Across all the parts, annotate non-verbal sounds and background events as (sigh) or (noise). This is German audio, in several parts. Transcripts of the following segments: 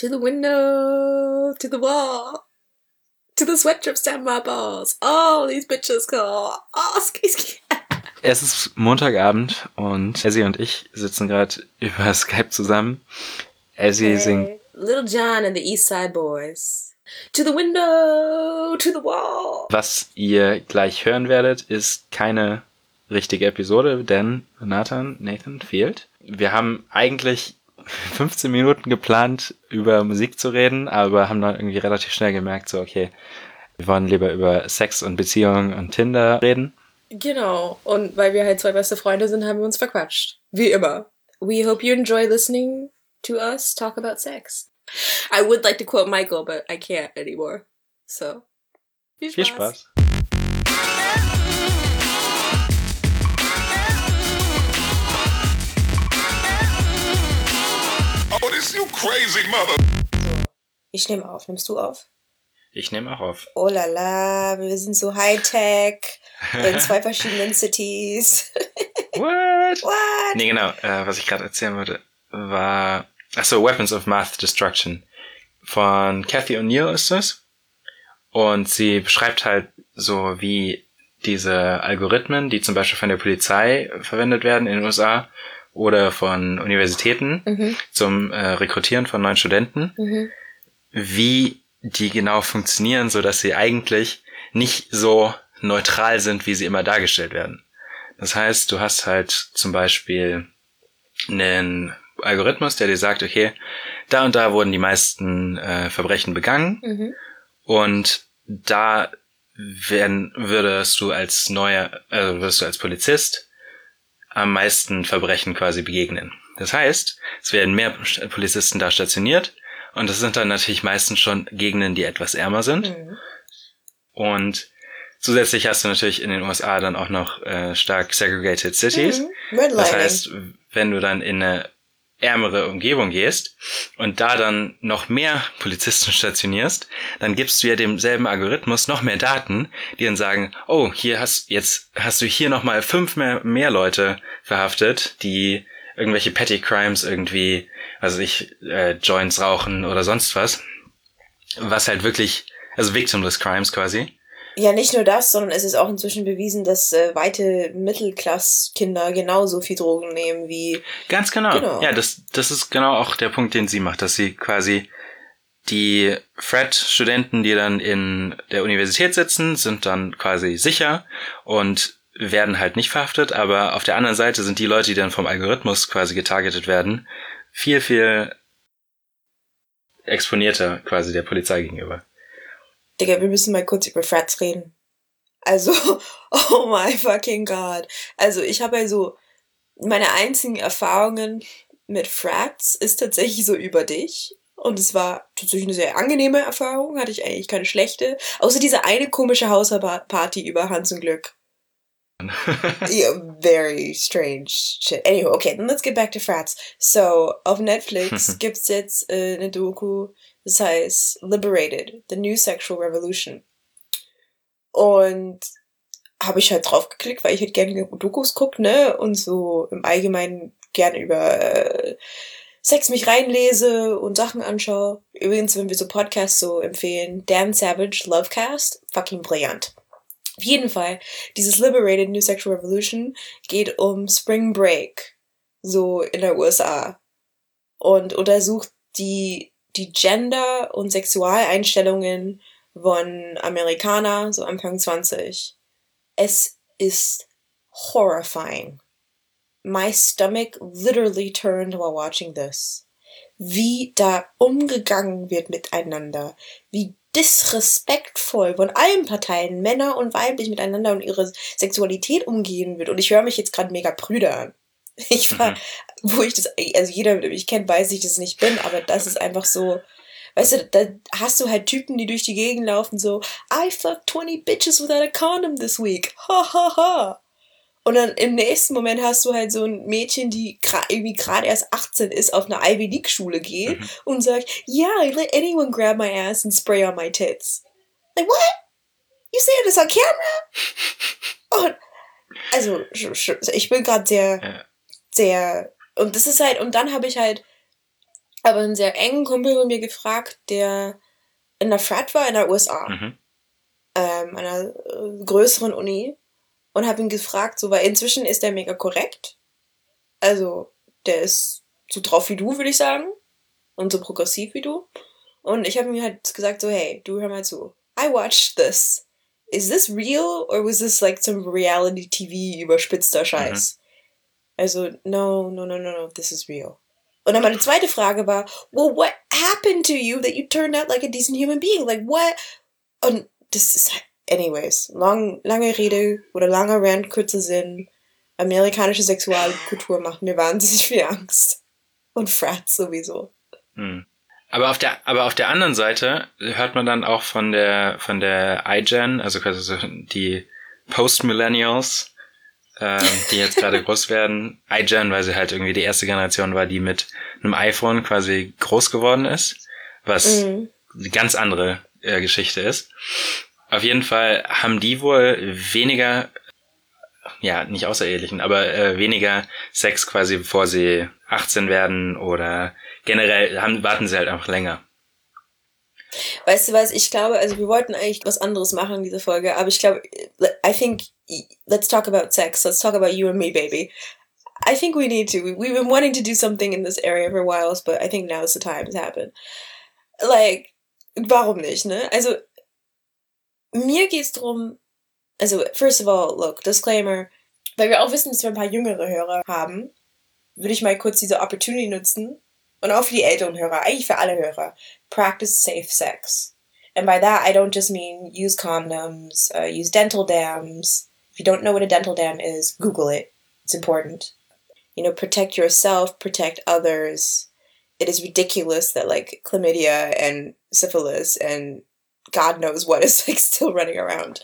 To the window, to the wall, to the sweatshirt down my balls. Oh, these bitches call. Oh, ski, ski. Es ist Montagabend und Essie und ich sitzen gerade über Skype zusammen. Essie Hey, singt Little John and the East Side Boys. To the window, to the wall. Was ihr gleich hören werdet, ist keine richtige Episode, denn Nathan, Nathan fehlt. Wir haben eigentlich 15 Minuten geplant, über Musik zu reden, aber haben dann irgendwie relativ schnell gemerkt, so, okay, wir wollen lieber über Sex und Beziehungen und Tinder reden. Genau. Und weil wir halt zwei beste Freunde sind, haben wir uns verquatscht. Wie immer. We hope you enjoy listening to us talk about sex. I would like to quote Michael, but I can't anymore. So. Viel Spaß. Oh, this you crazy mother. So. Ich nehme auf. Nimmst du auf? Ich nehme auch auf. Oh la la, wir sind so Hightech in zwei (laughs) verschiedenen Cities. (laughs) What? What? Nee, genau. Äh, was ich gerade erzählen wollte, war... Achso, Weapons of Math Destruction. Von Cathy O'Neill ist das. Und sie beschreibt halt so, wie diese Algorithmen, die zum Beispiel von der Polizei verwendet werden in den USA oder von Universitäten Mhm. zum äh, Rekrutieren von neuen Studenten, Mhm. wie die genau funktionieren, so dass sie eigentlich nicht so neutral sind, wie sie immer dargestellt werden. Das heißt, du hast halt zum Beispiel einen Algorithmus, der dir sagt, okay, da und da wurden die meisten äh, Verbrechen begangen Mhm. und da werden, würdest du als neuer, also würdest du als Polizist am meisten Verbrechen quasi begegnen. Das heißt, es werden mehr Polizisten da stationiert und das sind dann natürlich meistens schon Gegenden, die etwas ärmer sind. Mhm. Und zusätzlich hast du natürlich in den USA dann auch noch äh, stark segregated cities. Mhm. Das heißt, wenn du dann in eine ärmere Umgebung gehst und da dann noch mehr Polizisten stationierst, dann gibst du ja demselben Algorithmus noch mehr Daten, die dann sagen, oh, hier hast jetzt hast du hier noch mal fünf mehr, mehr Leute verhaftet, die irgendwelche Petty Crimes irgendwie, also ich äh, Joints rauchen oder sonst was, was halt wirklich, also victimless Crimes quasi. Ja, nicht nur das, sondern es ist auch inzwischen bewiesen, dass äh, weite Mittelklasskinder genauso viel Drogen nehmen wie. Ganz genau. Genau. Ja, das, das ist genau auch der Punkt, den sie macht, dass sie quasi die Fred-Studenten, die dann in der Universität sitzen, sind dann quasi sicher und werden halt nicht verhaftet, aber auf der anderen Seite sind die Leute, die dann vom Algorithmus quasi getargetet werden, viel, viel exponierter quasi der Polizei gegenüber. Digga, wir müssen mal kurz über Frats reden. Also, (laughs) oh my fucking god. Also, ich habe also meine einzigen Erfahrungen mit Frats ist tatsächlich so über dich. Und es war tatsächlich eine sehr angenehme Erfahrung, hatte ich eigentlich keine schlechte. Außer diese eine komische Hausparty über Hans und Glück. (laughs) yeah, very strange shit. Anyway, okay, then let's get back to Frats. So, auf Netflix (laughs) gibt's jetzt äh, eine Doku, das heißt Liberated, The New Sexual Revolution. Und habe ich halt drauf geklickt, weil ich halt gerne Dokus guck, ne? Und so im Allgemeinen gerne über äh, Sex mich reinlese und Sachen anschaue. Übrigens, wenn wir so Podcasts so empfehlen, Dan Savage, Lovecast, fucking brillant. Auf jeden Fall, dieses Liberated New Sexual Revolution geht um Spring Break, so in der USA. Und untersucht die, die Gender- und Sexualeinstellungen von Amerikaner, so Anfang 20. Es ist horrifying. My stomach literally turned while watching this. Wie da umgegangen wird miteinander. Wie disrespektvoll von allen Parteien, Männer und weiblich, miteinander und ihre Sexualität umgehen wird. Und ich höre mich jetzt gerade mega prüde an. (laughs) Ich war, Mhm. wo ich das, also jeder, der mich kennt, weiß ich, dass ich nicht bin, aber das ist einfach so, weißt du, da hast du halt Typen, die durch die Gegend laufen, so, I fucked 20 bitches without a condom this week. Ha, ha, ha. Und dann im nächsten Moment hast du halt so ein Mädchen, die gra- irgendwie gerade erst 18 ist, auf einer Ivy League Schule geht Mhm. und sagt, yeah, I let anyone grab my ass and spray on my tits. Like, what? You saying this on camera? (laughs) Und, also, ich bin gerade sehr. Sehr, und das ist halt, und dann habe ich halt, aber einen sehr engen Kumpel von mir gefragt, der in der Frat war in der USA, Mhm. ähm, einer äh, größeren Uni, und habe ihn gefragt, so, weil inzwischen ist der mega korrekt. Also, der ist so drauf wie du, würde ich sagen. Und so progressiv wie du. Und ich habe ihm halt gesagt, so, hey, du hör mal zu. I watched this. Is this real or was this like some reality TV überspitzter Scheiß? Also, no, no, no, no, no, this is real. Und dann meine zweite Frage war, well, what happened to you that you turned out like a decent human being? Like, what? Und das ist halt, anyways, lang, lange Rede oder langer Rant, kurzer Sinn. Amerikanische Sexualkultur macht mir wahnsinnig viel Angst. Und Frats sowieso. Hm. Aber auf der, aber auf der anderen Seite hört man dann auch von der, von der iGen, also quasi die Post-Millennials, ähm, die jetzt gerade (laughs) groß werden. iGen, weil sie halt irgendwie die erste Generation war, die mit einem iPhone quasi groß geworden ist, was Mhm. eine ganz andere äh, Geschichte ist. Auf jeden Fall haben die wohl weniger, ja, nicht außerehelichen, aber äh, weniger Sex quasi, bevor sie 18 werden oder generell haben, warten sie halt einfach länger. Weißt du was, ich glaube, also wir wollten eigentlich was anderes machen in dieser Folge, aber ich glaube, I think, let's talk about sex, let's talk about you and me, baby. I think we need to. We- We've been wanting to do something in this area for a while, but I think now is the time to happen. Like, warum nicht, ne? Also, mir geht's drum, also, first of all, look, Disclaimer, weil wir auch wissen, dass wir ein paar jüngere Hörer haben, würde ich mal kurz diese Opportunity nutzen und auch für die älteren Hörer, eigentlich für alle Hörer, practice safe sex. And by that, I don't just mean use condoms, uh, use dental dams. If you don't know what a dental dam is, Google it. It's important. You know, protect yourself, protect others. It is ridiculous that like chlamydia and syphilis and God knows what is like still running around.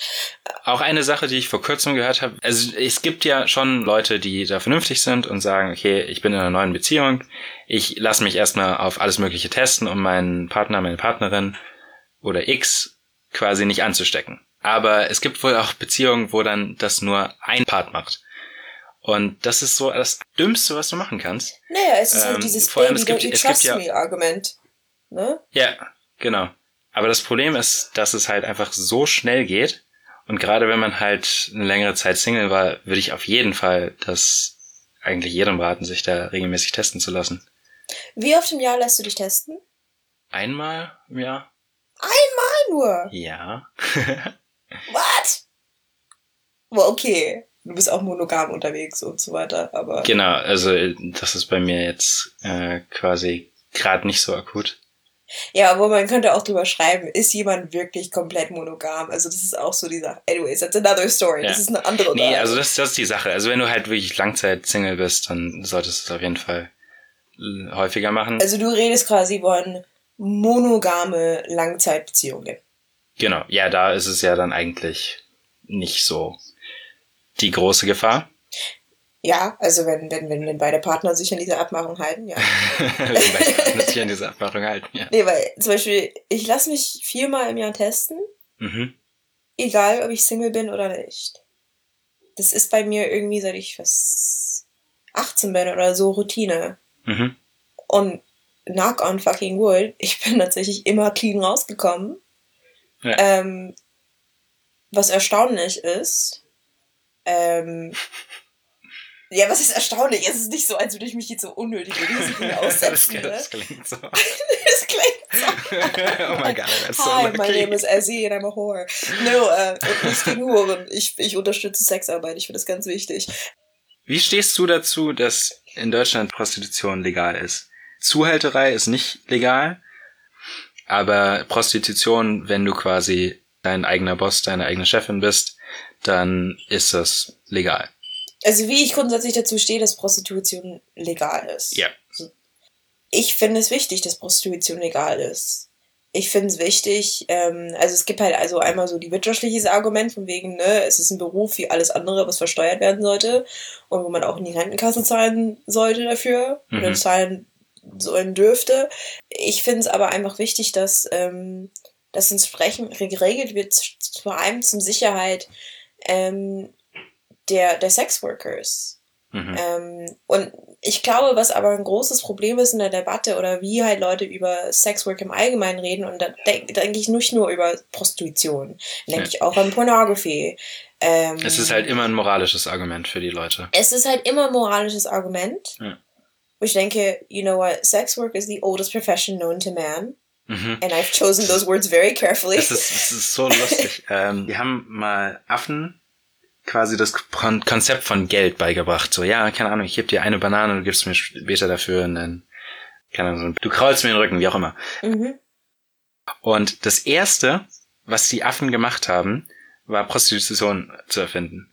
Auch eine Sache, die ich vor kurzem gehört habe, also es gibt ja schon Leute, die da vernünftig sind und sagen, okay, ich bin in einer neuen Beziehung, ich lasse mich erstmal auf alles Mögliche testen, um meinen Partner, meine Partnerin oder X quasi nicht anzustecken. Aber es gibt wohl auch Beziehungen, wo dann das nur ein Part macht. Und das ist so das Dümmste, was du machen kannst. Naja, es ist Ähm, halt dieses vor allem, Baby, es gibt- don't you es gibt trust ja- me Argument. Ne? Ja, genau. Aber das Problem ist, dass es halt einfach so schnell geht. Und gerade wenn man halt eine längere Zeit Single war, würde ich auf jeden Fall das eigentlich jedem raten, sich da regelmäßig testen zu lassen. Wie oft im Jahr lässt du dich testen? Einmal im Jahr? Einmal nur. Ja. (laughs) What? Well, okay. Du bist auch monogam unterwegs und so weiter, aber. genau, also das ist bei mir jetzt äh, quasi gerade nicht so akut. Ja, aber man könnte auch drüber schreiben, ist jemand wirklich komplett monogam? Also das ist auch so die Sache. Anyways, that's another story. Ja. Das ist eine andere Nee, Sache. also das, das ist die Sache. Also wenn du halt wirklich Langzeit-Single bist, dann solltest du es auf jeden Fall äh, häufiger machen. Also du redest quasi von monogame Langzeitbeziehungen. Genau, ja, da ist es ja dann eigentlich nicht so die große Gefahr. Ja, also wenn, wenn, wenn, wenn beide Partner sich an diese Abmachung halten, ja. (laughs) Wenn beide Partner sich an diese Abmachung halten, ja. Nee, weil zum Beispiel, ich lasse mich viermal im Jahr testen, Mhm. egal ob ich Single bin oder nicht. Das ist bei mir irgendwie, seit ich was 18 bin oder so, Routine. Mhm. Und knock on fucking wood, ich bin tatsächlich immer clean rausgekommen. Ja. Ähm, was erstaunlich ist, ähm, ja, was ist erstaunlich? Es ist nicht so, als würde ich mich jetzt so unnötige Risiken (laughs) aussetzen. ne? das klingt so. (laughs) das klingt so. (laughs) oh my god, that's so Hi, my lucky. name is Ezzy and I'm a whore. No, äh, nicht gegen Huren. Ich, ich unterstütze Sexarbeit. Ich finde das ganz wichtig. Wie stehst du dazu, dass in Deutschland Prostitution legal ist? Zuhälterei ist nicht legal, aber Prostitution, wenn du quasi dein eigener Boss, deine eigene Chefin bist, dann ist das legal. Also wie ich grundsätzlich dazu stehe, dass Prostitution legal ist. Ja. Ich finde es wichtig, dass Prostitution legal ist. Ich finde es wichtig, ähm, also es gibt halt also einmal so die wirtschaftliches Argument von wegen, ne, es ist ein Beruf wie alles andere, was versteuert werden sollte und wo man auch in die Rentenkasse zahlen sollte dafür oder Mhm. zahlen sollen dürfte. Ich finde es aber einfach wichtig, dass ähm, das entsprechend geregelt wird, vor allem zum Sicherheit ähm, der, der Sexworkers. Mhm. Ähm, und ich glaube, was aber ein großes Problem ist in der Debatte oder wie halt Leute über Sexwork im Allgemeinen reden, und da denke denk ich nicht nur über Prostitution, denke Ja. ich auch an Pornography. Ähm, Es ist halt immer ein moralisches Argument für die Leute. es ist halt immer ein moralisches Argument. Ja. Ich denke, you know what, sex work is the oldest profession known to man. Mhm. And I've chosen those words very carefully. Es ist, es ist so lustig. (laughs) ähm, die haben mal Affen quasi das Kon Konzept von Geld beigebracht. So, ja, keine Ahnung, ich gebe dir eine Banane und du gibst mir später dafür einen, keine Ahnung, du kraulst mir den Rücken, wie auch immer. mhm. Und das erste, was die Affen gemacht haben, war Prostitution zu erfinden.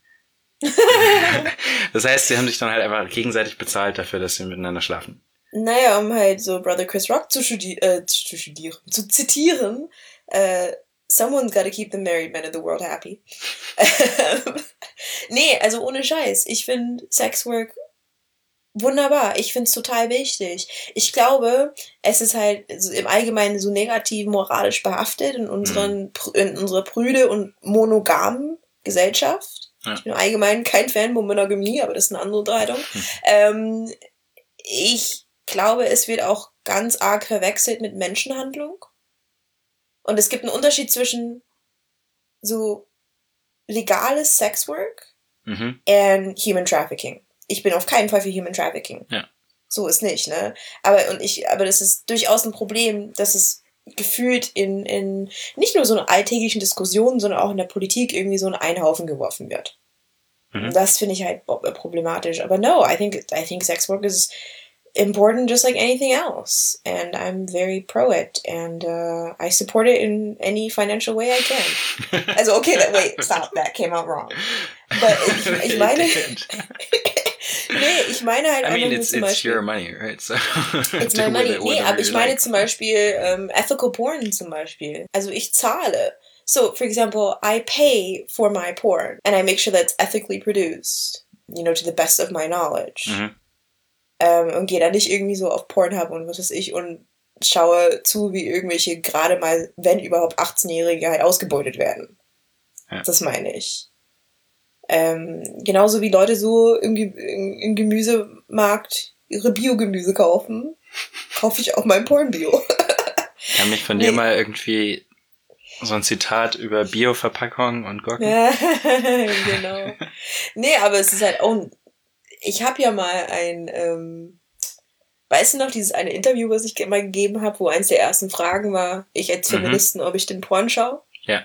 (laughs) das heißt, sie haben sich dann halt einfach gegenseitig bezahlt dafür, dass sie miteinander schlafen. Naja, um halt so Brother Chris Rock zu, studi äh, zu studieren, zu zitieren, äh, someone's gotta keep the married men of the world happy. (laughs) Nee, also ohne Scheiß. Ich finde Sexwork wunderbar. Ich finde es total wichtig. Ich glaube, es ist halt im Allgemeinen so negativ moralisch behaftet in unseren, prü- in unserer prüde und monogamen Gesellschaft. Ja. Ich bin im Allgemeinen kein Fan von Monogamie, aber das ist eine andere Unterhaltung. Ähm, ich glaube, es wird auch ganz arg verwechselt mit Menschenhandlung. Und es gibt einen Unterschied zwischen so legales Sexwork Mhm. and Human Trafficking. Ich bin auf keinen Fall für Human Trafficking. Ja. So ist nicht, ne? Aber und ich, aber das ist durchaus ein Problem, dass es gefühlt in, in nicht nur so einer alltäglichen Diskussion, sondern auch in der Politik irgendwie so in einen Haufen geworfen wird. Mhm. Das finde ich halt bo- problematisch. Aber no, I think I think sex work is important just like anything else. And I'm very pro it. And uh, I support it in any financial way I can. (laughs) Also, okay, that, wait, stop, that came out wrong. But ich, ich meine, nee, ich meine halt I mean, einfach nur it's, zum it's Beispiel. your money, right? So (laughs) It's my money. it Nee, aber ich meine like. zum Beispiel ähm, ethical porn zum Beispiel. Also ich zahle. So, for example, I pay for my porn and I make sure that it's ethically produced. You know, to the best of my knowledge. Mhm. Ähm, und gehe da nicht irgendwie so auf Pornhub und was weiß ich und schaue zu, wie irgendwelche gerade mal, wenn überhaupt 18-Jährige halt ausgebeutet werden. Ja. Das meine ich. Ähm, genauso wie Leute so im, Ge im, Gemüsemarkt ihre Biogemüse kaufen, kaufe ich auch mein Pornbio. Kann mich von dir Nee. mal irgendwie so ein Zitat über Bio-Verpackung und Gurken? Ja, (laughs) genau. Nee, aber es ist halt auch. Ich habe ja mal ein. Ähm, weißt du noch, dieses eine Interview, was ich mal gegeben habe, wo eins der ersten Fragen war, ich als Mhm. Feministin, ob ich den Porn schaue? Ja.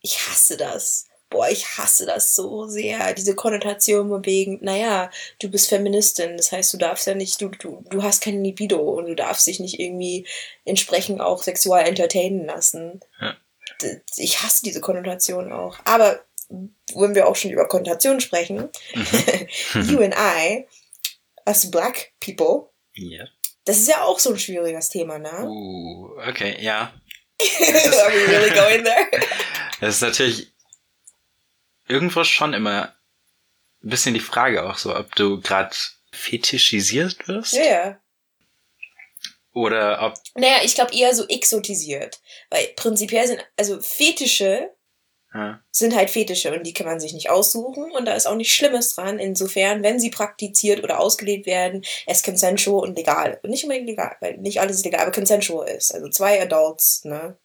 Ich hasse das. Boah, ich hasse das so sehr. Diese Konnotation wegen, naja, du bist Feministin, das heißt, du darfst ja nicht, du, du, du hast keine Libido und du darfst dich nicht irgendwie entsprechend auch sexual entertainen lassen. Ja. Ich hasse diese Konnotation auch. Aber wenn wir auch schon über Konnotation sprechen, (laughs) you and I, as black people, Ja. das ist ja auch so ein schwieriges Thema, ne? Uh, okay, ja. (laughs) Are we really (laughs) going there? Das ist natürlich irgendwo schon immer ein bisschen die Frage auch so, ob du gerade fetischisiert wirst Ja, ja. oder ob Naja, ich glaube eher so exotisiert. Weil prinzipiell sind, also Fetische ja, sind halt Fetische und die kann man sich nicht aussuchen und da ist auch nichts Schlimmes dran. Insofern, wenn sie praktiziert oder ausgelebt werden, es consensual und legal. Und nicht unbedingt legal, weil nicht alles ist legal, aber consensual ist. Also zwei Adults, ne,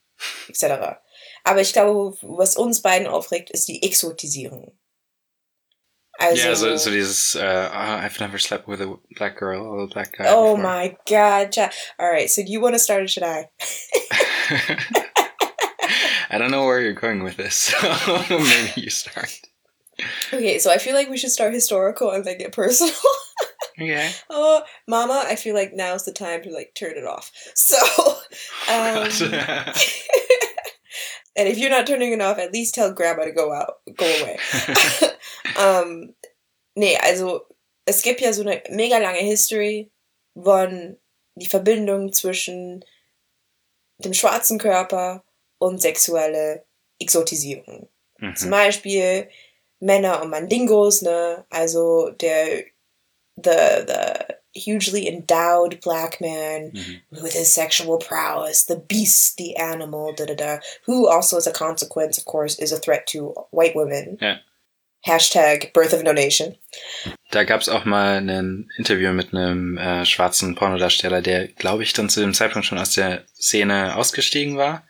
etc. Aber ich glaube, was uns beiden aufregt, ist die Exotisierung. Also, ja, so, so dieses uh, I've never slept with a black girl or a black guy. oh before. my god. Ja- Alright, so do you want to start or should I? (laughs) (laughs) I don't know where you're going with this, (laughs) so maybe you start. Okay, so I feel like we should start historical and then get personal. (laughs) Okay. oh, Mama, I feel like now's the time to like turn it off. So, (laughs) um, and if you're not turning it off, at least tell Grandma to go out, go away. um, nee, also es gibt ja so eine mega lange History von die Verbindung zwischen dem schwarzen Körper und sexuelle Exotisierung. Zum mhm. Beispiel Männer und Mandingos, ne? Also der the the hugely endowed black man Mhm. with his sexual prowess, the beast, the animal, da da da, who also as a consequence, of course, is a threat to white women. Yeah. Hashtag Birth of a Donation. Da gab's auch mal ein Interview mit einem äh, schwarzen Pornodarsteller, der, glaube ich, dann zu dem Zeitpunkt schon aus der Szene ausgestiegen war.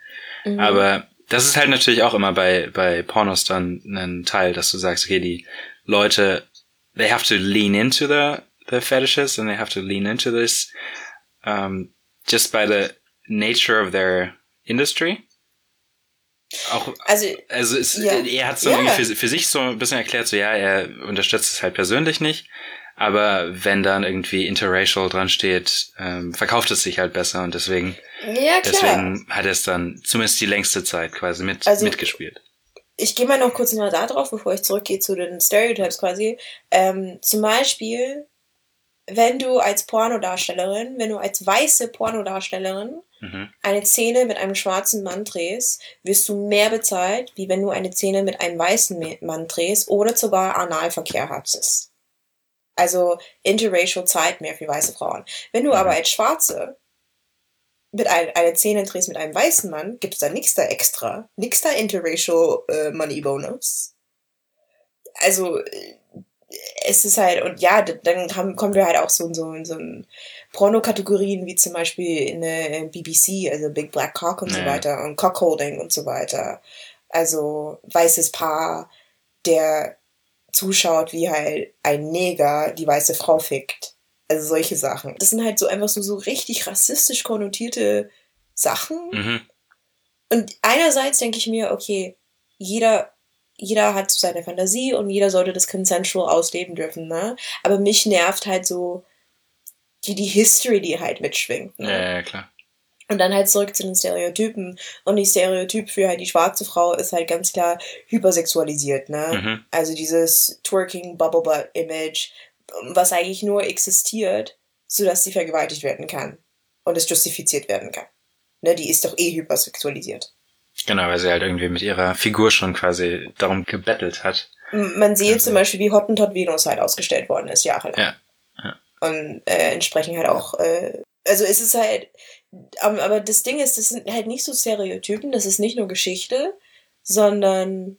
Mhm. Aber das ist halt natürlich auch immer bei, bei Pornos dann ein Teil, dass du sagst, okay, die Leute, they have to lean into the, the fetishes and they have to lean into this um, just by the nature of their industry. Auch, Also, also es, Ja. er hat so Ja. irgendwie für, für sich so ein bisschen erklärt, so ja, er unterstützt es halt persönlich nicht, aber wenn dann irgendwie interracial dran steht, ähm, verkauft es sich halt besser und deswegen, ja deswegen hat er es dann zumindest die längste Zeit quasi mit, Also- mitgespielt. ich gehe mal noch kurz mal da drauf, bevor ich zurückgehe zu den Stereotypes quasi. Ähm, zum Beispiel, wenn du als Pornodarstellerin, wenn du als weiße Pornodarstellerin Mhm. eine Szene mit einem schwarzen Mann drehst, wirst du mehr bezahlt, wie wenn du eine Szene mit einem weißen Mann drehst oder sogar Analverkehr hattest. Also interracial zahlt mehr für weiße Frauen. Wenn du Mhm. aber als Schwarze mit ein, eine Szene drehst mit einem weißen Mann, gibt es da nichts da extra. Nichts da interracial äh, Money Bonus. Also äh, es ist halt, und ja, dann haben, kommen wir halt auch so in so, in so Pornokategorien wie zum Beispiel in der BBC, also Big Black Cock und so Ja. weiter und Cockholding und so weiter. Also weißes Paar, der zuschaut, wie halt ein Neger die weiße Frau fickt. Also solche Sachen. Das sind halt so einfach so, so richtig rassistisch konnotierte Sachen. Mhm. Und einerseits denke ich mir, okay, jeder, jeder hat so seine Fantasie und jeder sollte das consensual ausleben dürfen, ne? Aber mich nervt halt so die, die History, die halt mitschwingt, ne? Ja, ja, klar. Und dann halt zurück zu den Stereotypen. Und die Stereotyp für halt die schwarze Frau ist halt ganz klar hypersexualisiert, ne? Mhm. Also dieses Twerking Bubble Butt Image, was eigentlich nur existiert, sodass sie vergewaltigt werden kann. Und es justifiziert werden kann. Ne, die ist doch eh hypersexualisiert. Genau, weil sie halt irgendwie mit ihrer Figur schon quasi darum gebettelt hat. Man sieht Also- zum Beispiel, wie Hottentot Venus halt ausgestellt worden ist, jahrelang. Ja, ja. Und äh, entsprechend halt auch, äh, also es ist halt, aber, aber das Ding ist, das sind halt nicht so Stereotypen, das ist nicht nur Geschichte, sondern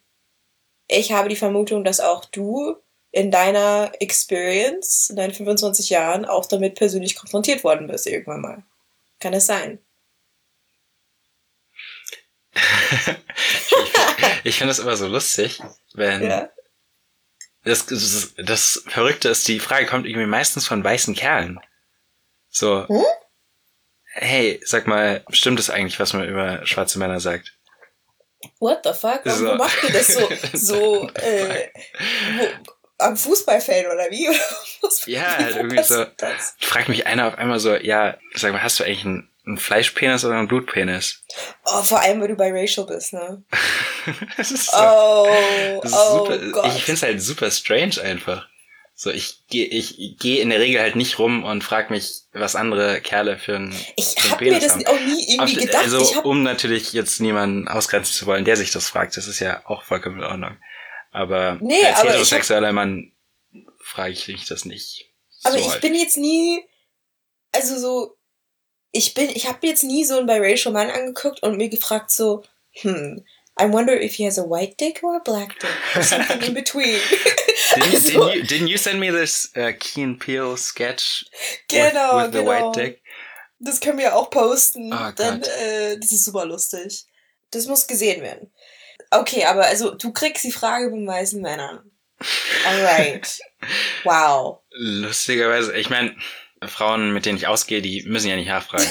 ich habe die Vermutung, dass auch du in deiner Experience, in deinen 25 Jahren, auch damit persönlich konfrontiert worden bist irgendwann mal. Kann das sein? (laughs) Ich finde das immer so lustig, wenn Ja. das, das, das Verrückte ist, die Frage kommt irgendwie meistens von weißen Kerlen. So, Hm? Hey, sag mal, stimmt es eigentlich, was man über schwarze Männer sagt? What the fuck? Warum So. macht ihr das so, (laughs) so äh, wo, am Fußballfeld oder wie? (laughs) Ja, halt irgendwie so. Das? Fragt mich einer auf einmal so, ja, sag mal, hast du eigentlich einen, einen Fleischpenis oder einen Blutpenis? Oh, vor allem, weil du biracial bist, ne? (laughs) das ist so, Oh, das ist oh super, Gott. ich finde es halt super strange einfach. So, ich gehe ich geh in der Regel halt nicht rum und frag mich, was andere Kerle für einen ich für einen hab mir Penis das haben. auch nie irgendwie Auf- gedacht. Also, hab, um natürlich jetzt niemanden ausgrenzen zu wollen, der sich das fragt, das ist ja auch vollkommen in Ordnung. Aber Nee, als aber ich hab- heterosexueller Mann frage ich mich das nicht. aber so ich halt. bin jetzt nie, also so, ich bin, ich habe jetzt nie so einen biracial Mann angeguckt und mir gefragt so, hm, I wonder if he has a white dick or a black dick or something in between. (laughs) Didn't, (laughs) Also- didn't, you, didn't you send me this uh, Key and Peele sketch Genau, with, with the genau. white dick? Das können wir auch posten. Oh dann, äh, das ist super lustig. Das muss gesehen werden. Okay, aber also du kriegst die Frage von weißen Männern. Alright. (laughs) Wow. Lustigerweise, ich meine, Frauen, mit denen ich ausgehe, die müssen ja nicht nachfragen.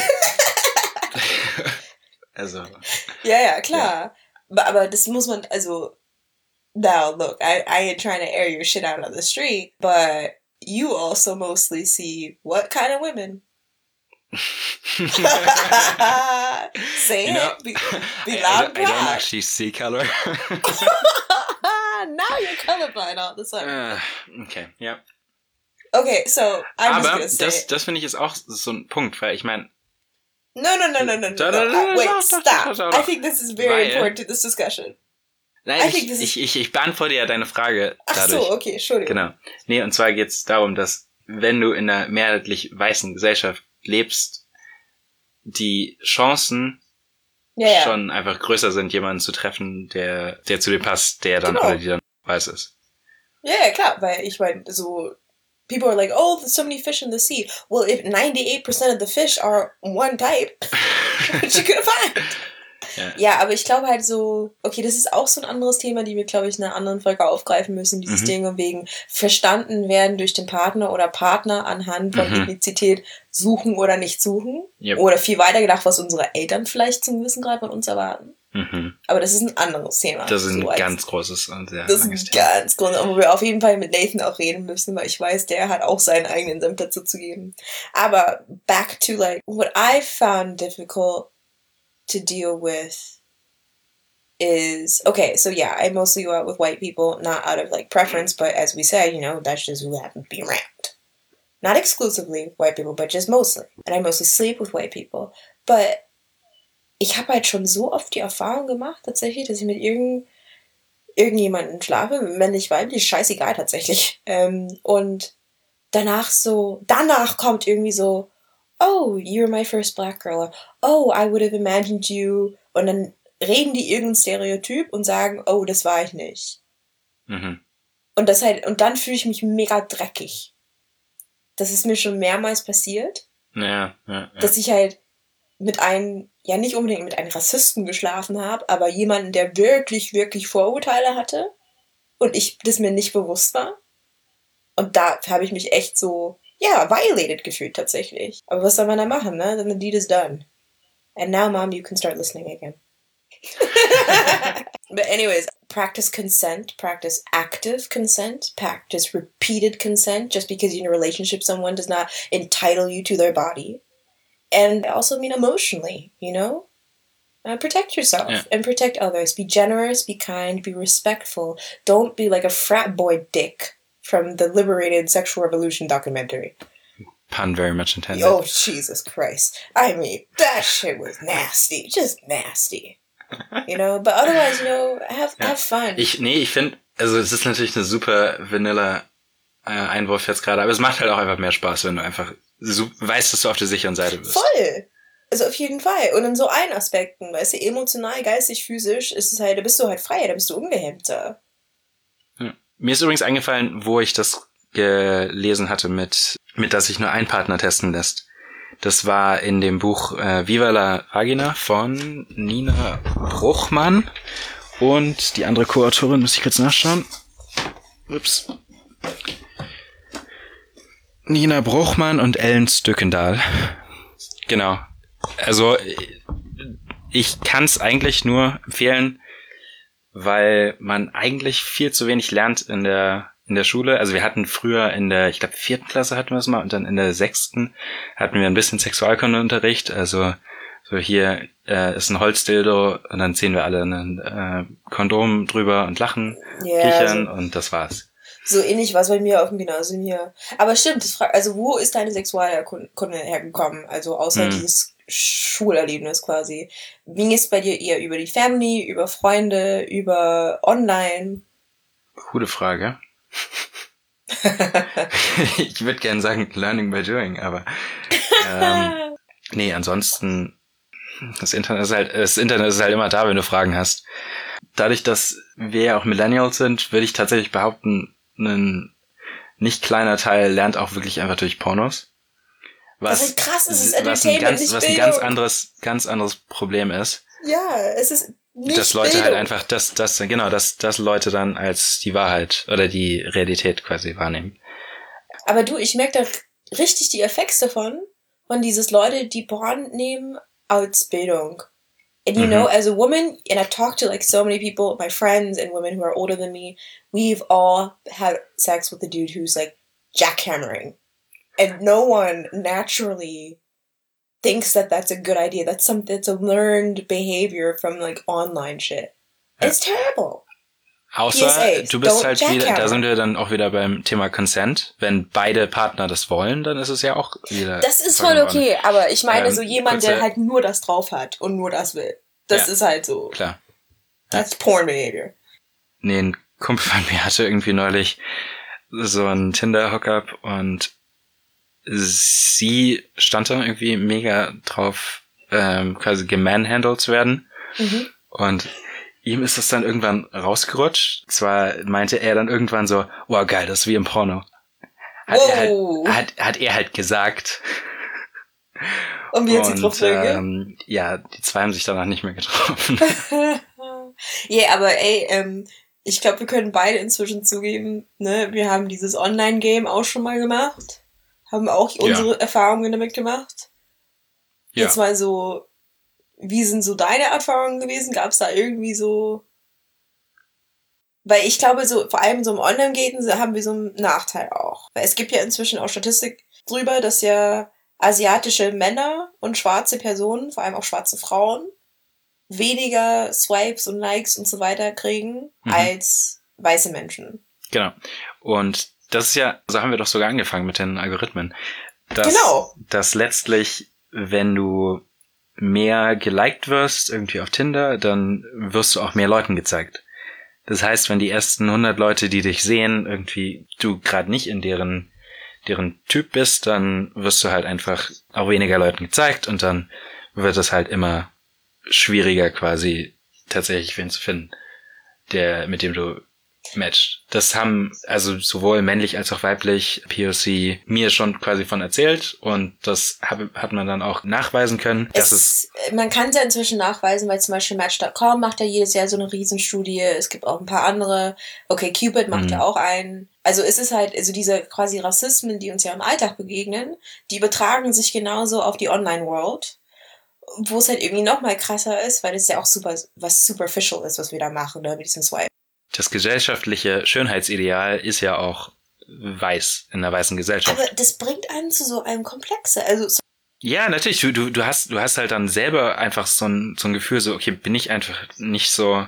also, Ja, ja, klar. Aber, aber das muss man, also, now look, I, I ain't trying to air your shit out on the street, but you also mostly see what kind of women? (laughs) Say you know, it. (laughs) Be, I, be I loud don't, I don't actually see color. (laughs) now you're colorblind all of a sudden. Ah, okay, ja. Okay, so I'm just gonna say das, das finde ich ist auch so ein Punkt, weil ich meine, No, no, no, no, no, no. No. Uh, Wait, stop. I think this is very Weil- important to this discussion. nein, I ich, ich, ich, ich beantworte ja deine Frage Ach dadurch. so, okay, Entschuldigung. Genau. Nee, und zwar geht's darum, dass wenn du in einer mehrheitlich weißen Gesellschaft lebst, die Chancen Ja, ja. schon einfach größer sind, jemanden zu treffen, der, der zu dir passt, der dann Genau. oder die dann weiß ist. Ja, ja, klar, weil ich meine, so, people are like, oh, there's so many fish in the sea. Well, if 98% of the fish are one type, (laughs) what you gonna find? (laughs) Ja. Ja, aber ich glaube halt so, okay, das ist auch so ein anderes Thema, die wir, glaube ich, in einer anderen Folge aufgreifen müssen, dieses Mhm. Ding wegen verstanden werden durch den Partner oder Partner anhand von Mhm. Ethnizität suchen oder nicht suchen. Yep. Oder viel weiter gedacht, was unsere Eltern vielleicht zum gewissen Grad von uns erwarten. Mhm. Aber das ist ein anderes Thema. Das ist ein So ganz großes und sehr das ist ein ganz groß, wo wir auf jeden Fall mit Nathan auch reden müssen, weil ich weiß, der hat auch seinen eigenen Senf dazu zu geben. Aber back to like what I found difficult to deal with is okay, so yeah, I mostly go out with white people, not out of like preference, but as we said, you know, that's just who happen to be around. Not exclusively white people, but just mostly. And I mostly sleep with white people. But ich habe halt schon so oft die Erfahrung gemacht, tatsächlich, dass ich mit irgend, irgendjemanden schlafe, männlich, weiblich, scheißegal tatsächlich. Ähm, und danach so, danach kommt irgendwie so, oh, you're my first black girl. Oh, I would have imagined you. Und dann reden die irgendein Stereotyp und sagen, oh, das war ich nicht. Mhm. Und das halt, und dann fühle ich mich mega dreckig. Das ist mir schon mehrmals passiert, Ja, ja, ja. dass ich halt mit einem, ja nicht unbedingt mit einem Rassisten geschlafen habe, aber jemanden, der wirklich, wirklich Vorurteile hatte und ich das mir nicht bewusst war. Und da habe ich mich echt so, ja, violated gefühlt tatsächlich. Aber was soll man da machen, ne? Then the deed is done. And now, mom, you can start listening again. (laughs) but anyways, practice consent, practice active consent, practice repeated consent. Just because you're in a relationship, someone does not entitle you to their body. And I also mean emotionally, you know? Uh, protect yourself Yeah. and protect others. Be generous, be kind, be respectful. Don't be like a frat boy dick from the Liberated Sexual Revolution documentary. Pun very much intended. Oh, Jesus Christ. I mean, that shit was nasty. Just nasty. You know? But otherwise, you know, have, (laughs) Ja. have fun. Ich, nee, ich finde, also es ist natürlich eine super vanilla äh, Einwurf jetzt gerade, aber es macht halt auch einfach mehr Spaß, wenn du einfach so, weißt, dass du auf der sicheren Seite bist. Voll. Also auf jeden Fall. Und in so allen Aspekten, weißt du, emotional, geistig, physisch, ist es halt, da bist du halt freier, da bist du ungehemmter. Ja. Mir ist übrigens eingefallen, wo ich das gelesen hatte mit, mit dass sich nur ein Partner testen lässt. Das war in dem Buch äh, Viva la Vagina von Nina Bruchmann und die andere Co-Autorin, muss ich kurz nachschauen. Ups. Nina Bruchmann und Ellen Stückendahl. Genau. Also ich kann es eigentlich nur empfehlen, weil man eigentlich viel zu wenig lernt in der in der Schule. Also wir hatten früher in der, ich glaube vierten Klasse hatten wir es mal und dann in der sechsten hatten wir ein bisschen Sexualkundeunterricht. Also so hier äh, ist ein Holzdildo und dann ziehen wir alle ein äh, Kondom drüber und lachen, Ja, kichern und das war's. So ähnlich war es bei mir auf dem Gymnasium hier. Aber stimmt, also wo ist deine Sexualkunde hergekommen? Also außer Hm. dieses Schulerlebnis quasi. Ging es bei dir eher über die Family, über Freunde, über online? Gute Frage. (laughs) ich würde gern sagen Learning by Doing, aber ähm, (laughs) nee, ansonsten das Internet ist halt das Internet ist halt immer da, wenn du Fragen hast. Dadurch, dass wir ja auch Millennials sind, würde ich tatsächlich behaupten, ein nicht kleiner Teil lernt auch wirklich einfach durch Pornos. Was halt krass ist, ist was ein ganz, was ein ganz anderes, ganz anderes Problem ist. ja, es ist nicht dass Leute Bildung. halt einfach, dass, dass, genau, dass, dass Leute dann als die Wahrheit oder die Realität quasi wahrnehmen. Aber du, ich merke da richtig die Effekte davon, von dieses Leute, die Porn nehmen als Bildung. And you Mhm. know, as a woman, and I've talked to like so many people, my friends and women who are older than me, we've all had sex with a dude who's like jackhammering. And no one naturally thinks that that's a good idea. That's something that's a learned behavior from like online shit. It's terrible. Außer PSA, du bist halt wieder, da sind wir dann auch wieder beim Thema Consent. Wenn beide Partner das wollen, dann ist es ja auch wieder. Das ist voll okay, aber ich meine Ähm, so jemand, der halt nur das drauf hat und nur das will. Das Ja. ist halt so. Klar. That's porn behavior. Nee, ein Kumpel von mir hatte irgendwie neulich so ein Tinder-Hookup und sie stand da irgendwie mega drauf, ähm, quasi gemanhandelt zu werden. Mhm. Und ihm ist das dann irgendwann rausgerutscht. Zwar meinte er dann irgendwann so, wow, geil, das ist wie im Porno. Hat, er, Wow. halt, hat, hat er halt gesagt. Und wie hat sie reagiert? ähm, ja, die zwei haben sich danach nicht mehr getroffen. (laughs) (laughs) Ja, aber ey, ähm, ich glaube, wir können beide inzwischen zugeben, ne, wir haben dieses Online-Game auch schon mal gemacht. Haben auch Ja. unsere Erfahrungen damit gemacht. ja. Jetzt mal so, wie sind so deine Erfahrungen gewesen? Gab es da irgendwie so. Weil ich glaube, so, vor allem so im Online-Gaten haben wir so einen Nachteil auch. Weil es gibt ja inzwischen auch Statistik drüber, dass ja asiatische Männer und schwarze Personen, vor allem auch schwarze Frauen, weniger Swipes und Likes und so weiter kriegen Mhm. als weiße Menschen. Genau. Und das ist ja, so haben wir doch sogar angefangen mit den Algorithmen. Dass, Genau. Dass letztlich, wenn du mehr geliked wirst, irgendwie auf Tinder, dann wirst du auch mehr Leuten gezeigt. Das heißt, wenn die ersten 100 Leute, die dich sehen, irgendwie du gerade nicht in deren, deren Typ bist, dann wirst du halt einfach auch weniger Leuten gezeigt und dann wird es halt immer schwieriger quasi tatsächlich wen zu finden, der, mit dem du matcht. Das haben also sowohl männlich als auch weiblich POC mir schon quasi von erzählt und das hab, hat man dann auch nachweisen können. Das ist Es, man kann es ja inzwischen nachweisen, weil zum Beispiel Match.com macht ja jedes Jahr so eine Riesenstudie. Es gibt auch ein paar andere. Okay, Cupid macht Mhm. ja auch einen. Also es ist halt, also diese quasi Rassismen, die uns ja im Alltag begegnen, die übertragen sich genauso auf die Online-World. Wo es halt irgendwie noch mal krasser ist, weil es ja auch super, was superficial ist, was wir da machen, ne, mit diesem Swipe. Das gesellschaftliche Schönheitsideal ist ja auch weiß in der weißen Gesellschaft. Aber das bringt einen zu so einem Komplexe. Also so- Ja, natürlich. Du, du, du hast, du hast halt dann selber einfach so ein, so ein Gefühl, so, okay, bin ich einfach nicht so,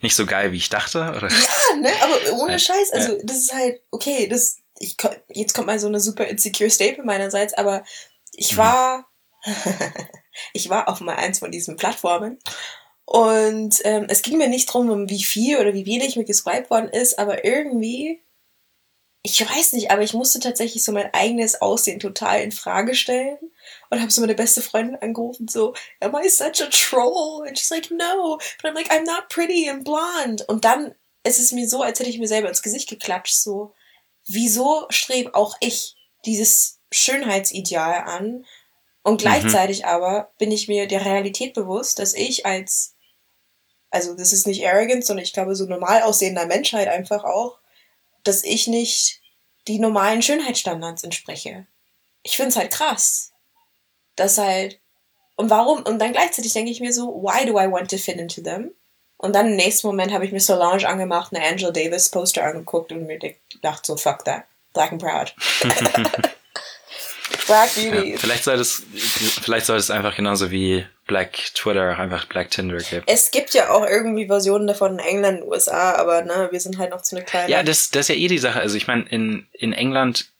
nicht so geil, wie ich dachte, oder? Ja, ne, aber ohne Scheiß, also das ist halt, okay, das, ich, jetzt kommt mal so eine super insecure Statement meinerseits, aber ich Mhm. war, (laughs) ich war auf mal eins von diesen Plattformen und ähm, es ging mir nicht drum, um wie viel oder wie wenig mir geswiped worden ist, aber irgendwie, ich weiß nicht, aber ich musste tatsächlich so mein eigenes Aussehen total in Frage stellen und habe so meine beste Freundin angerufen, so, am I such a troll? And she's like, no, but I'm like, I'm not pretty and blonde. Und dann ist es mir so, als hätte ich mir selber ins Gesicht geklatscht, so, wieso strebe auch ich dieses Schönheitsideal an? Und gleichzeitig aber bin ich mir der Realität bewusst, dass ich als, also das ist nicht arrogant, sondern ich glaube so normal aussehender Menschheit einfach auch, dass ich nicht die normalen Schönheitsstandards entspreche. Ich find's halt krass. Das halt, und warum, und dann gleichzeitig denke ich mir so, why do I want to fit into them? Und dann im nächsten Moment habe ich mir Solange angemacht, eine Angela Davis Poster angeguckt und mir gedacht so, fuck that. Black and proud. (laughs) Black Beauty. Ja, vielleicht soll es, vielleicht es einfach genauso wie Black Twitter einfach Black Tinder geben. Es gibt ja auch irgendwie Versionen davon in England, USA, aber ne, wir sind halt noch zu eine kleine. Ja, das, das ist ja eh die Sache. Also ich meine, in, in England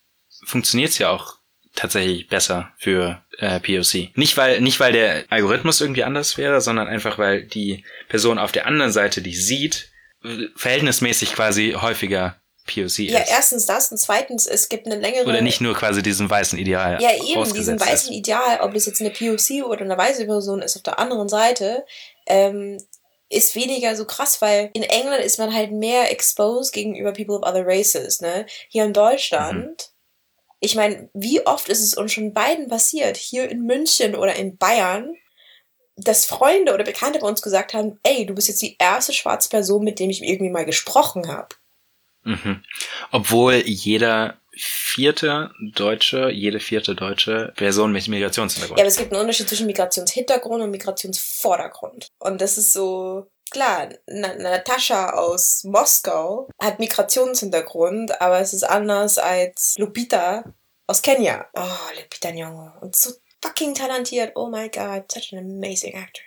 funktioniert's ja auch tatsächlich besser für äh, POC. Nicht weil, nicht weil der Algorithmus irgendwie anders wäre, sondern einfach weil die Person auf der anderen Seite, die sieht, verhältnismäßig quasi häufiger POC ja, ist. erstens das und zweitens, es gibt eine längere. Oder nicht nur quasi diesem weißen Ideal. Ja, eben, diesen ist. weißen Ideal, ob das jetzt eine POC oder eine weiße Person ist auf der anderen Seite, ähm, ist weniger so krass, weil in England ist man halt mehr exposed gegenüber people of other races, ne? Hier in Deutschland, ich meine, wie oft ist es uns schon beiden passiert, hier in München oder in Bayern, dass Freunde oder Bekannte bei uns gesagt haben, ey, du bist jetzt die erste schwarze Person, mit dem ich irgendwie mal gesprochen habe. Mhm. Obwohl jeder vierte Deutsche, jede vierte deutsche Person mit Migrationshintergrund. Ja, aber es gibt einen Unterschied zwischen Migrationshintergrund und Migrationsvordergrund. Und das ist so, klar, Na Natascha aus Moskau hat Migrationshintergrund, aber es ist anders als Lupita aus Kenia. Oh, Lupita Nyong'o. Und so fucking talentiert. Oh my god, such an amazing actor.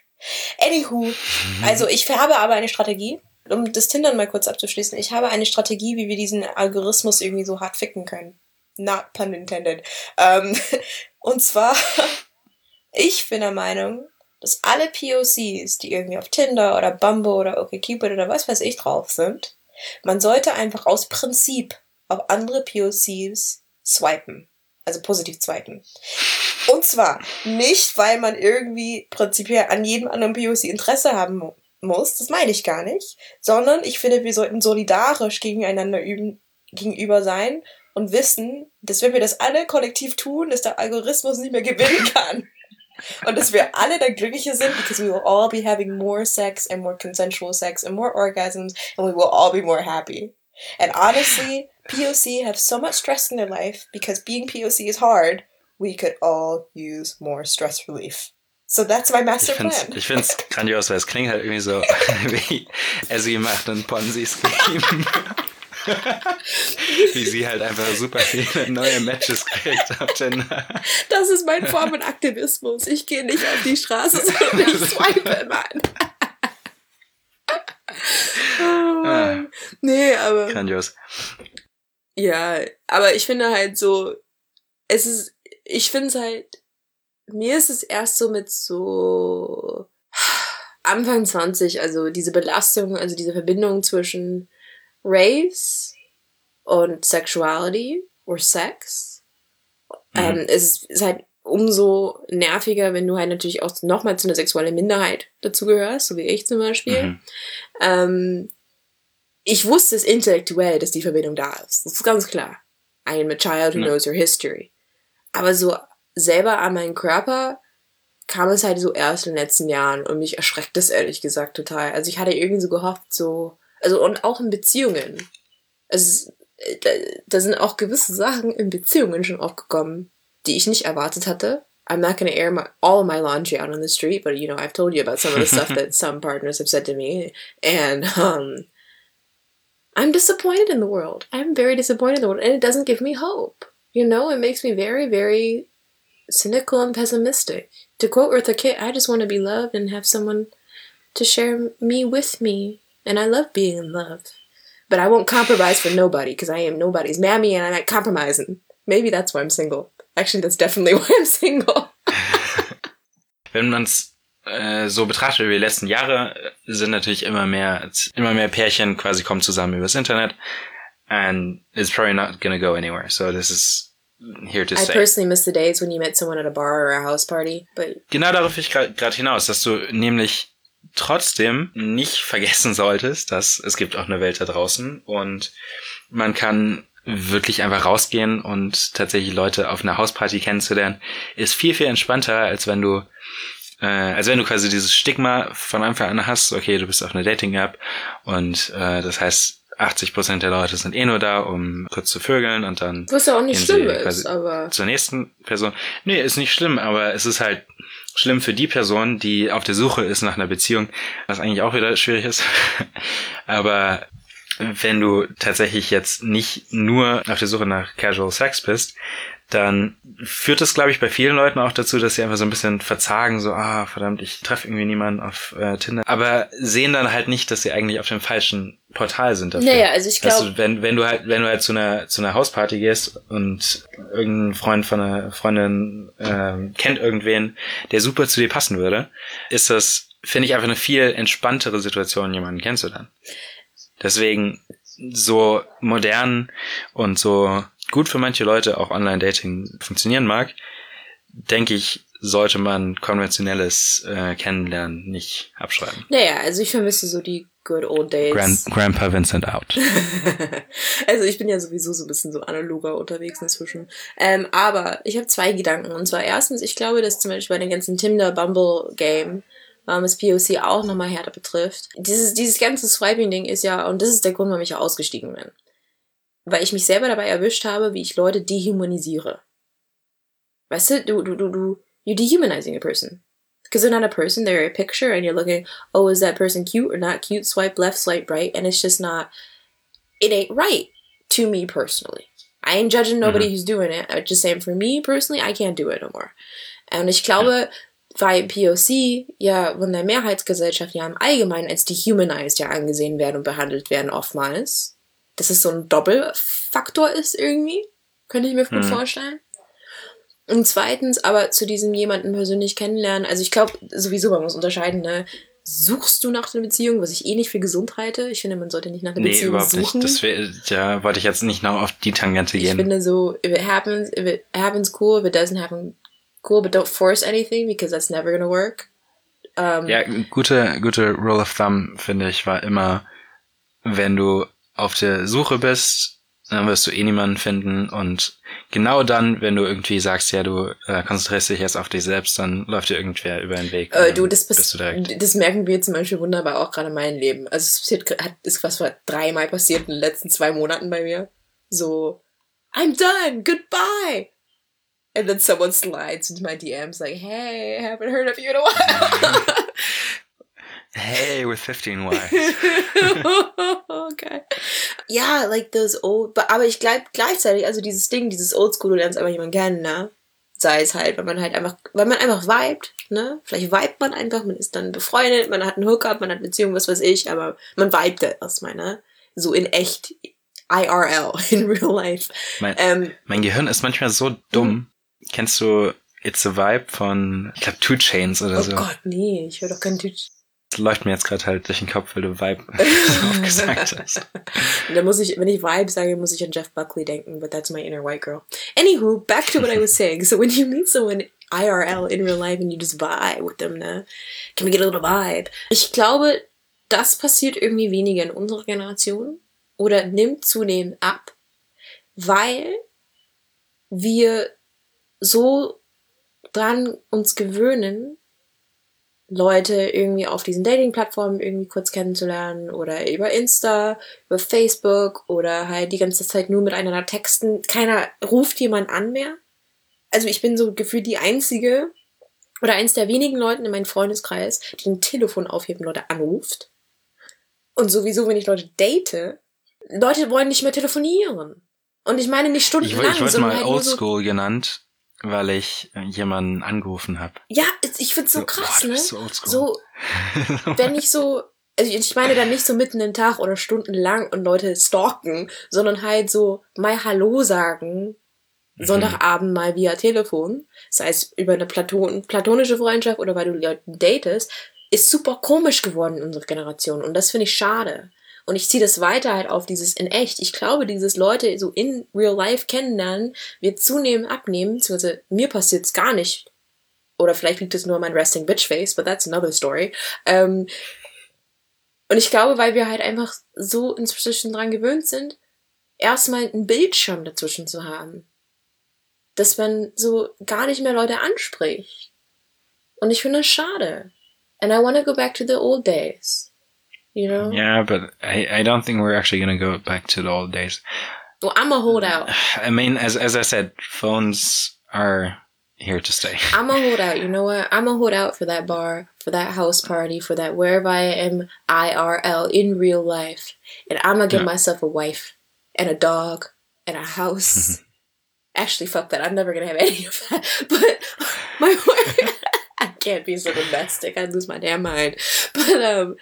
Anywho, (laughs) also ich habe aber eine Strategie, um das Tindern mal kurz abzuschließen. Ich habe eine Strategie, wie wir diesen Algorithmus irgendwie so hart ficken können. Not pun intended. Ähm, (laughs) und zwar, (laughs) ich bin der Meinung, dass alle POCs, die irgendwie auf Tinder oder Bumble oder OkCupid oder was weiß ich drauf sind, man sollte einfach aus Prinzip auf andere POCs swipen. Also positiv swipen. Und zwar nicht, weil man irgendwie prinzipiell an jedem anderen POC Interesse haben muss, das meine ich gar nicht, sondern ich finde, wir sollten solidarisch gegeneinander üben, gegenüber sein und wissen, dass wenn wir das alle kollektiv tun, dass der Algorithmus nicht mehr gewinnen (laughs) kann. Und dass wir alle dann glücklicher sind, because we will all be having more sex and more consensual sex and more orgasms and we will all be more happy. And honestly, (laughs) POC have so much stress in their life because being POC is hard. We could all use more stress relief. So that's my master Ich find's, plan. ich find's (laughs) grandios, weil es klingt halt irgendwie so (laughs) (laughs) wie Essie macht einen Ponzi-Scheme. wie sie halt einfach super viele neue Matches kriegt auf Tinder. Das ist mein Form von Aktivismus. Ich gehe nicht auf die Straße, sondern ich swipe, Mann. oh, Mann. Nee, aber. Grandios. Ja, aber ich finde halt so, es ist, ich finde es halt, mir ist es erst so mit so Anfang 20, also diese Belastung, also diese Verbindung zwischen Race und Sexuality oder Sex. Mhm. Ähm, es ist, ist halt umso nerviger, wenn du halt natürlich auch nochmal zu einer sexuellen Minderheit dazugehörst, so wie ich zum Beispiel. Mhm. Ähm, ich wusste es intellektuell, dass die Verbindung da ist. Das ist ganz klar. I am a child who Ja. knows her history. Aber so selber an meinen Körper kam es halt so erst in den letzten Jahren und mich erschreckt das ehrlich gesagt total. Also ich hatte irgendwie so gehofft, so, also und auch in Beziehungen. Also da, da sind auch gewisse Sachen in Beziehungen schon aufgekommen, die ich nicht erwartet hatte. I'm not gonna air my, all my laundry out on the street, but you know, I've told you about some of the stuff that (laughs) some partners have said to me. And um I'm disappointed in the world. I'm very disappointed in the world. And it doesn't give me hope. You know, it makes me very, very cynical and pessimistic. To quote Eartha Kitt, I just want to be loved and have someone to share me with me. And I love being in love. But I won't compromise for nobody because I am nobody's mammy and I'm not compromising. Maybe that's why I'm single. Actually, that's definitely (laughs) why I'm single. (laughs) Wenn man es äh, so betrachtet über die letzten Jahre, äh, sind natürlich immer mehr, immer mehr Pärchen quasi kommen zusammen übers Internet. And it's probably not gonna go anywhere. So this is here to I stay. personally miss the days when you met someone at a bar or a house party. But Genau darauf ich gerade hinaus, dass du nämlich trotzdem nicht vergessen solltest, dass es gibt auch eine Welt da draußen und man kann wirklich einfach rausgehen und tatsächlich Leute auf einer Hausparty kennenzulernen, ist viel, viel entspannter, als wenn du äh, als wenn du quasi dieses Stigma von Anfang an hast, okay, du bist auf einer Dating-App und äh, das heißt, 80% der Leute sind eh nur da, um kurz zu vögeln und dann was ja auch nicht schlimm ist, aber zur nächsten Person. Nee, ist nicht schlimm, aber es ist halt schlimm für die Person, die auf der Suche ist nach einer Beziehung, was eigentlich auch wieder schwierig ist. (laughs) aber wenn du tatsächlich jetzt nicht nur auf der Suche nach Casual Sex bist, dann führt es, glaube ich, bei vielen Leuten auch dazu, dass sie einfach so ein bisschen verzagen, so, ah, verdammt, ich treffe irgendwie niemanden auf äh, Tinder. Aber sehen dann halt nicht, dass sie eigentlich auf dem falschen Portal sind dafür. Naja, also ich glaube, du, wenn, wenn du halt, wenn du halt zu einer, zu einer Hausparty gehst und irgendein Freund von einer Freundin ähm, kennt irgendwen, der super zu dir passen würde, ist das, finde ich, einfach eine viel entspanntere Situation, jemanden kennenzulernen. Deswegen so modern und so gut für manche Leute auch Online-Dating funktionieren mag, denke ich, sollte man konventionelles äh, Kennenlernen nicht abschreiben. naja, also ich vermisse so die good old days. Grand, Grandpa Vincent out. (laughs) also ich bin ja sowieso so ein bisschen so analoger unterwegs inzwischen. Ähm, aber ich habe zwei Gedanken. Und zwar erstens, ich glaube, dass zum Beispiel bei den ganzen Tinder-Bumble-Game ähm, das POC auch nochmal härter betrifft. Dieses, dieses ganze Swiping-Ding ist ja, und das ist der Grund, warum ich ja ausgestiegen bin. Weil ich mich selber dabei erwischt habe, wie ich Leute dehumanisiere. Weißt du, du, du, du, du, you're dehumanizing a person. Because they're not a person, they're a picture, and you're looking, oh, is that person cute or not cute? Swipe left, swipe right, and it's just not, it ain't right to me personally. I ain't judging nobody who's doing it. I'm just saying, for me personally, I can't do it no more. Und ich glaube, weil POC ja von der Mehrheitsgesellschaft ja im Allgemeinen als dehumanized ja angesehen werden und behandelt werden oftmals, dass es so ein Doppelfaktor ist irgendwie, könnte ich mir gut Mhm. vorstellen. Und zweitens aber zu diesem jemanden persönlich kennenlernen, also ich glaube sowieso, man muss unterscheiden, ne? Suchst du nach einer Beziehung, was ich eh nicht für gesund halte? Ich finde, man sollte nicht nach einer Nee, Beziehung überhaupt suchen. nicht. Das wär, ja, wollte ich jetzt nicht noch auf die Tangente Ich gehen. finde so, if it happens, if it happens, cool. If it doesn't happen, cool. But don't force anything because that's never gonna work. Ähm, Ja, gute, gute Rule of Thumb, finde ich, war immer, wenn du auf der Suche bist, dann wirst du eh niemanden finden und genau dann, wenn du irgendwie sagst, ja, du äh, konzentrierst dich jetzt auf dich selbst, dann läuft dir irgendwer über den Weg. Äh, du, das, bist du das merken wir zum Beispiel wunderbar auch gerade in meinem Leben. Also es passiert, hat, ist was war dreimal passiert in den letzten zwei Monaten bei mir. So, I'm done, goodbye. And then someone slides into my DMs like, hey, haven't heard of you in a while. (laughs) (laughs) Hey, with 15 wives. okay. Ja, like those old, aber ich glaube gleichzeitig, also dieses Ding, dieses Oldschool, du lernst einfach jemanden kennen, ne? Sei es halt, weil man halt einfach, weil man einfach vibet, ne? Vielleicht vibet man einfach, man ist dann befreundet, man hat einen Hookup, man hat eine Beziehung, was weiß ich, aber man vibet halt erstmal, ne? So in echt, IRL, (laughs) in real life. Mein, Ähm, mein Gehirn ist manchmal so Mhm. dumm. Kennst du It's a Vibe von, ich glaube, Two Chains oder oh so? Gott, nee, ich höre doch keinen Typ. Das läuft mir jetzt gerade halt durch den Kopf, weil du Vibe (laughs) so oft gesagt hast. (laughs) Da muss ich, wenn ich Vibe sage, muss ich an Jeff Buckley denken, but that's my inner white girl. Anywho, back to what I was (laughs) saying. So when you meet someone IRL in real life and you just vibe with them, ne? Can we get a little vibe? Ich glaube, das passiert irgendwie weniger in unserer Generation oder nimmt zunehmend ab, weil wir so dran uns gewöhnen, Leute irgendwie auf diesen Dating-Plattformen irgendwie kurz kennenzulernen oder über Insta, über Facebook oder halt die ganze Zeit nur miteinander texten. Keiner ruft jemand an mehr. Also ich bin so gefühlt die einzige oder eins der wenigen Leuten in meinem Freundeskreis, die ein Telefon aufheben, Leute anruft. Und sowieso, wenn ich Leute date, Leute wollen nicht mehr telefonieren. Und ich meine nicht Ich, stundenlang, ich wurde sondern mal halt nur so, Oldschool genannt, weil ich äh, jemanden angerufen habe. ja, ich find's so So, krass, boah, du ne? so. So, wenn ich so, also ich meine dann nicht so mitten im Tag oder stundenlang und Leute stalken, sondern halt so mal Hallo sagen, Sonntagabend mal via Telefon, sei es über eine Platon platonische Freundschaft oder weil du Leute datest, ist super komisch geworden in unserer Generation und das finde ich schade. Und ich ziehe das weiter halt auf dieses in echt. Ich glaube, dieses Leute so in real life kennenlernen wird zunehmend abnehmen, beziehungsweise mir passiert's gar nicht. Oder vielleicht liegt es nur an mein Resting Bitch Face, but that's another story. Ähm, und ich glaube, weil wir halt einfach so inzwischen dran gewöhnt sind, erstmal einen Bildschirm dazwischen zu haben. Dass man so gar nicht mehr Leute anspricht. Und ich finde das schade. And I want to go back to the old days. You know? Yeah, but I, I don't think we're actually going to go back to the old days. Well, I'm a holdout. (sighs) I mean, as as I said, phones are here to stay. (laughs) I'm a holdout. You know what? I'm a holdout for that bar, for that house party, for that wherever I am IRL in real life. And I'm gonna get Yeah. myself a wife and a dog and a house. (laughs) Actually, fuck that. I'm never gonna have (laughs) any of that. But my I can't be so domestic. I'd lose my damn mind. But um,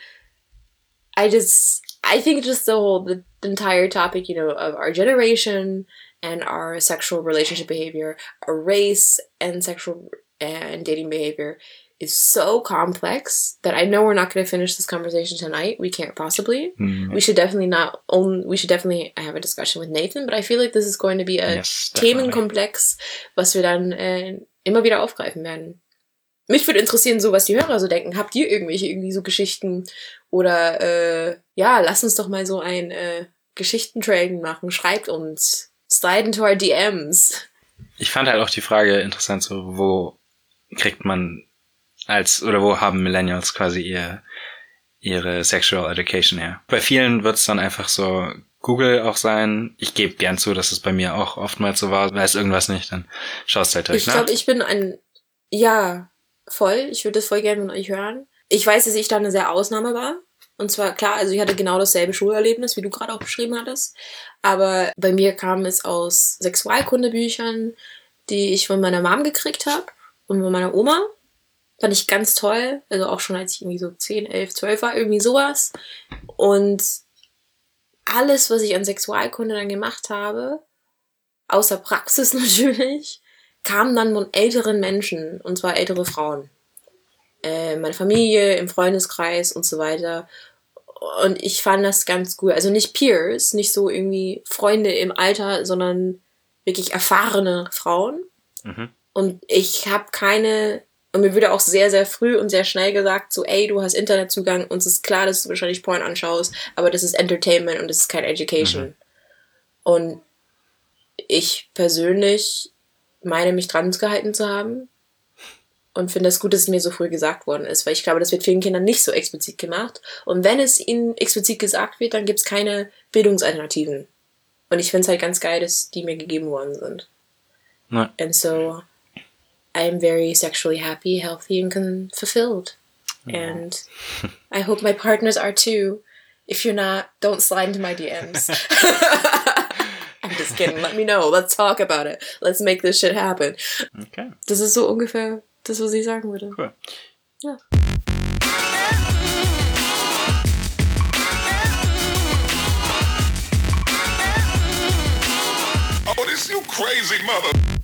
I just I think just the whole the, the entire topic, you know, of our generation and our sexual relationship behavior, our race and sexual and dating behavior is so complex that I know we're not going to finish this conversation tonight. We can't possibly. Mm, We should definitely not own. We should definitely have a discussion with Nathan. But I feel like this is going to be a yes. Themenkomplex, was wir dann äh, immer wieder aufgreifen werden. Mich würde interessieren, so was die Hörer so denken. Habt ihr irgendwelche irgendwie so Geschichten oder äh, ja, lasst uns doch mal so ein äh, Geschichtentrail machen. Schreibt uns, slide into our DMs. Ich fand halt auch die Frage interessant, so wo kriegt man als oder wo haben Millennials quasi ihr ihre Sexual Education her? Bei vielen wird es dann einfach so Google auch sein. Ich gebe gern zu, dass es bei mir auch oftmals so war. Weiß irgendwas nicht, dann schaust halt durch. Ich glaube, ich bin ein ja voll. Ich würde das voll gerne von euch hören. Ich weiß, dass ich da eine sehr Ausnahme war. Und zwar klar, also ich hatte genau dasselbe Schulerlebnis, wie du gerade auch beschrieben hattest. Aber bei mir kam es aus Sexualkundebüchern, die ich von meiner Mom gekriegt habe und von meiner Oma. Fand ich ganz toll. Also auch schon als ich irgendwie so 10, 11, 12 war, irgendwie sowas. Und alles, was ich an Sexualkunde dann gemacht habe, außer Praxis (laughs) natürlich, kam dann von älteren Menschen, und zwar ältere Frauen. Äh, meine Familie, im Freundeskreis und so weiter. Und ich fand das ganz cool. Also nicht Peers, nicht so irgendwie Freunde im Alter, sondern wirklich erfahrene Frauen. Mhm. Und ich habe keine Und mir wurde auch sehr, sehr früh und sehr schnell gesagt, so, ey, du hast Internetzugang, uns ist klar, dass du wahrscheinlich Porn anschaust, aber das ist Entertainment und das ist kein Education. Mhm. Und ich persönlich meine, mich dran gehalten zu haben und finde es gut, dass es mir so früh gesagt worden ist, weil ich glaube, das wird vielen Kindern nicht so explizit gemacht. Und wenn es ihnen explizit gesagt wird, dann gibt es keine Bildungsalternativen. Und ich finde es halt ganz geil, dass die mir gegeben worden sind. Nein. And so I'm very sexually happy, healthy, and fulfilled. And I hope my partners are too. If you're not, don't slide into my DMs. (laughs) (laughs) I'm just kidding. Let me know. Let's talk about it. Let's make this shit happen. Okay. Das ist so ungefähr das, was ich sagen würde. Cool. Ja. Oh, this you crazy mother.